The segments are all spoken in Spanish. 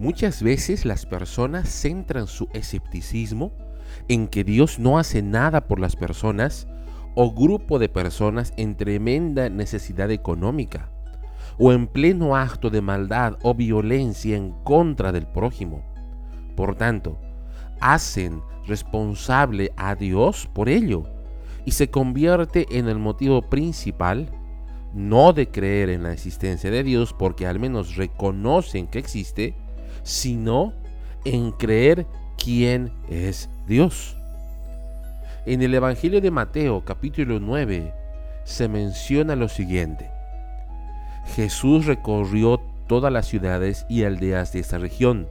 Muchas veces las personas centran su escepticismo en que Dios no hace nada por las personas o grupo de personas en tremenda necesidad económica o en pleno acto de maldad o violencia en contra del prójimo. Por tanto, hacen responsable a Dios por ello y se convierte en el motivo principal no de creer en la existencia de Dios porque al menos reconocen que existe, sino en creer quién es Dios. En el Evangelio de Mateo capítulo 9 se menciona lo siguiente. Jesús recorrió todas las ciudades y aldeas de esta región,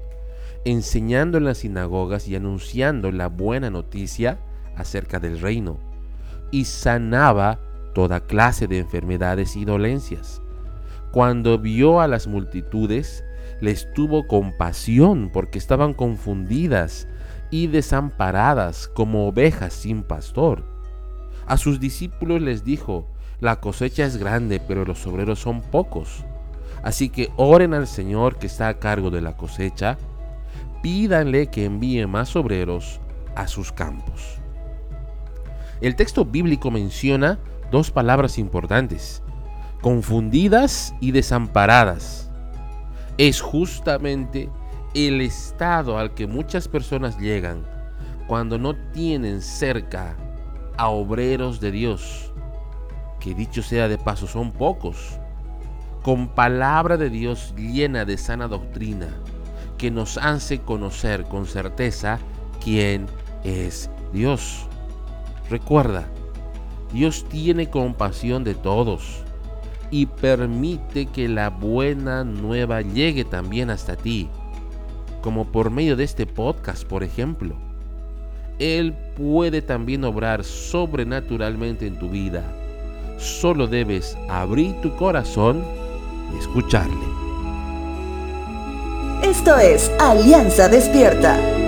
enseñando en las sinagogas y anunciando la buena noticia acerca del reino, y sanaba toda clase de enfermedades y dolencias. Cuando vio a las multitudes, les tuvo compasión porque estaban confundidas y desamparadas como ovejas sin pastor. A sus discípulos les dijo, la cosecha es grande, pero los obreros son pocos. Así que oren al Señor que está a cargo de la cosecha, pídanle que envíe más obreros a sus campos. El texto bíblico menciona dos palabras importantes, confundidas y desamparadas. Es justamente el estado al que muchas personas llegan cuando no tienen cerca a obreros de Dios, que dicho sea de paso son pocos, con palabra de Dios llena de sana doctrina, que nos hace conocer con certeza quién es Dios. Recuerda, Dios tiene compasión de todos y permite que la buena nueva llegue también hasta ti, como por medio de este podcast, por ejemplo. Él puede también obrar sobrenaturalmente en tu vida. Solo debes abrir tu corazón y escucharle. Esto es Alianza Despierta.